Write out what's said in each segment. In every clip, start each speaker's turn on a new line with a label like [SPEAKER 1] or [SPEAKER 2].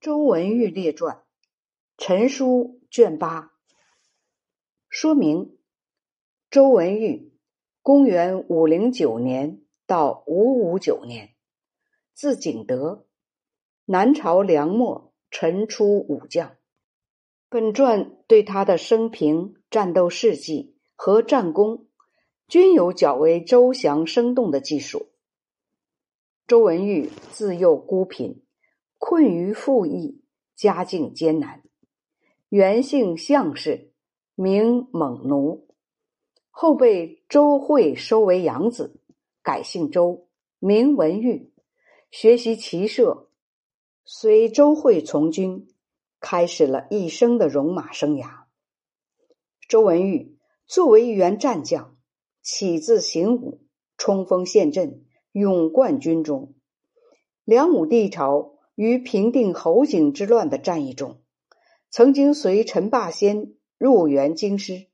[SPEAKER 1] 周文玉列传，陈书卷八。说明：周文玉，公元五零九年到五五九年，字景德，南朝梁末陈出武将。本传对他的生平、战斗事迹和战功，均有较为周详生动的记述。周文玉自幼孤贫。困于富役，家境艰难。原姓项氏，名蒙奴，后被周惠收为养子，改姓周，名文玉，学习骑射，随周惠从军，开始了一生的戎马生涯。周文玉作为一员战将，起自行武，冲锋陷阵，勇冠军中。梁武帝朝。于平定侯景之乱的战役中，曾经随陈霸先入援京师，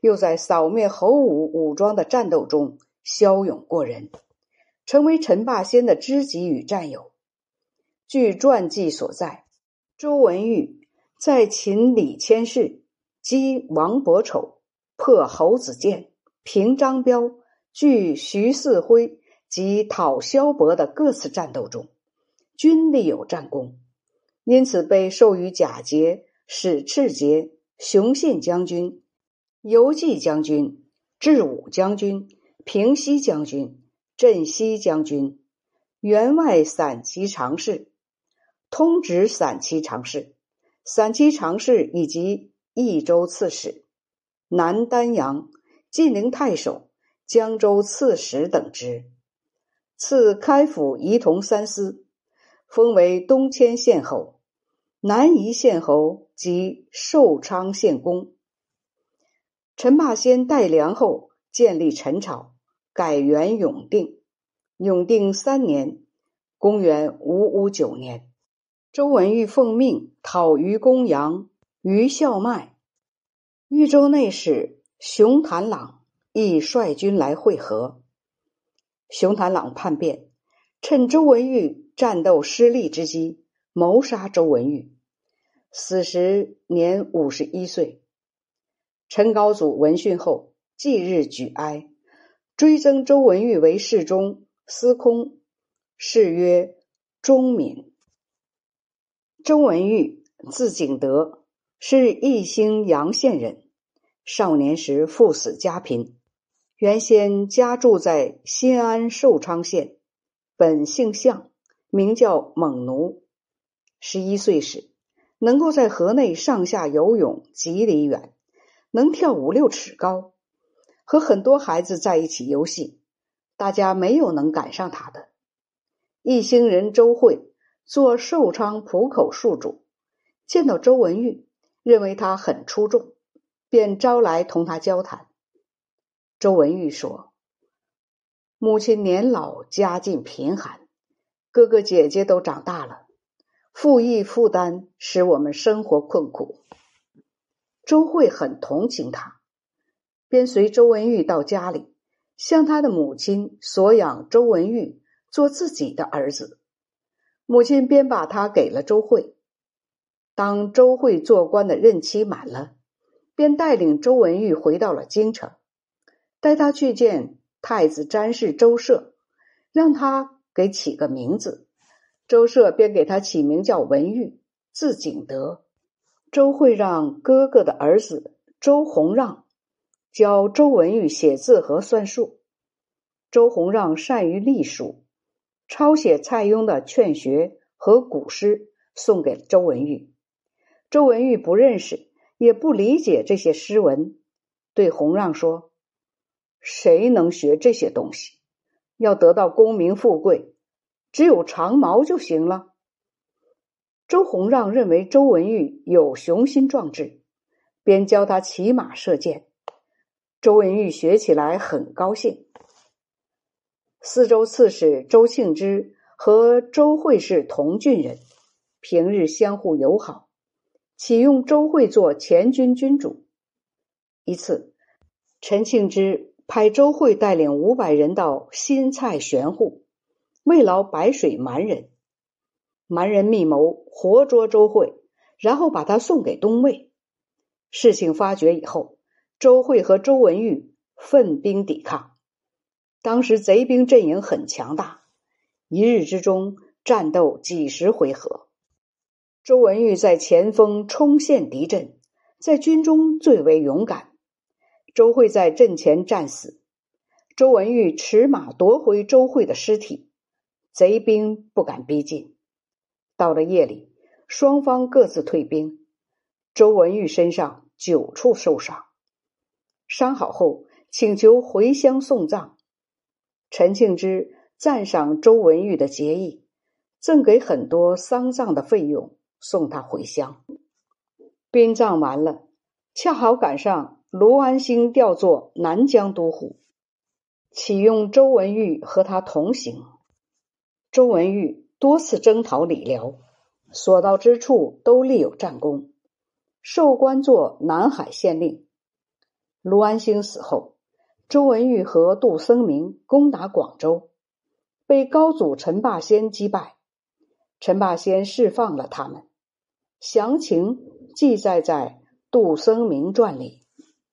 [SPEAKER 1] 又在扫灭侯武武装的战斗中骁勇过人，成为陈霸先的知己与战友。据传记所在，周文玉在秦李谦氏击王伯丑、破侯子建、平张彪、拒徐四辉及讨萧伯的各次战斗中。均立有战功，因此被授予甲节、史赤节、雄信将军、游记将军、智武将军、平西将军、镇西将军、员外散骑常侍、通直散骑常侍、散骑常侍以及益州刺史、南丹阳、晋陵太守、江州刺史等职，赐开府仪同三司。封为东迁县侯、南夷县侯及寿昌县公。陈霸先代梁后建立陈朝，改元永定。永定三年（公元五五九年），周文玉奉命讨于公阳、于孝迈。豫州内史熊谭朗亦率军来会合。熊谭朗叛变，趁周文玉。战斗失利之机，谋杀周文玉，死时年五十一岁。陈高祖闻讯后，即日举哀，追赠周文玉为侍中、司空，谥曰忠敏。周文玉，字景德，是义兴阳县人。少年时父死家贫，原先家住在新安寿昌县，本姓向。名叫猛奴，十一岁时能够在河内上下游泳几里远，能跳五六尺高，和很多孩子在一起游戏，大家没有能赶上他的。一兴人周慧做寿昌浦口戍主，见到周文玉，认为他很出众，便招来同他交谈。周文玉说：“母亲年老，家境贫寒。”哥哥姐姐都长大了，赋役负担使我们生活困苦。周慧很同情他，便随周文玉到家里，向他的母亲索养周文玉做自己的儿子。母亲便把他给了周慧。当周慧做官的任期满了，便带领周文玉回到了京城，带他去见太子詹事周舍，让他。给起个名字，周舍便给他起名叫文玉，字景德。周会让哥哥的儿子周弘让教周文玉写字和算术。周弘让善于隶书，抄写蔡邕的《劝学》和古诗，送给周文玉。周文玉不认识，也不理解这些诗文，对弘让说：“谁能学这些东西？”要得到功名富贵，只有长矛就行了。周弘让认为周文玉有雄心壮志，便教他骑马射箭。周文玉学起来很高兴。四州刺史周庆之和周会是同郡人，平日相互友好，启用周会做前军军主。一次，陈庆之。派周慧带领五百人到新蔡玄户，慰劳白水蛮人。蛮人密谋活捉周慧，然后把他送给东魏。事情发觉以后，周慧和周文玉奋兵抵抗。当时贼兵阵营很强大，一日之中战斗几十回合。周文玉在前锋冲陷敌阵，在军中最为勇敢。周慧在阵前战死，周文玉持马夺回周慧的尸体，贼兵不敢逼近。到了夜里，双方各自退兵。周文玉身上九处受伤，伤好后请求回乡送葬。陈庆之赞赏周文玉的节义，赠给很多丧葬的费用，送他回乡。殡葬完了，恰好赶上卢安兴调做南疆都护，启用周文玉和他同行。周文玉多次征讨李辽，所到之处都立有战功，授官作南海县令。卢安兴死后。周文玉和杜僧明攻打广州，被高祖陈霸先击败。陈霸先释放了他们，详情记载在《杜僧明传》里。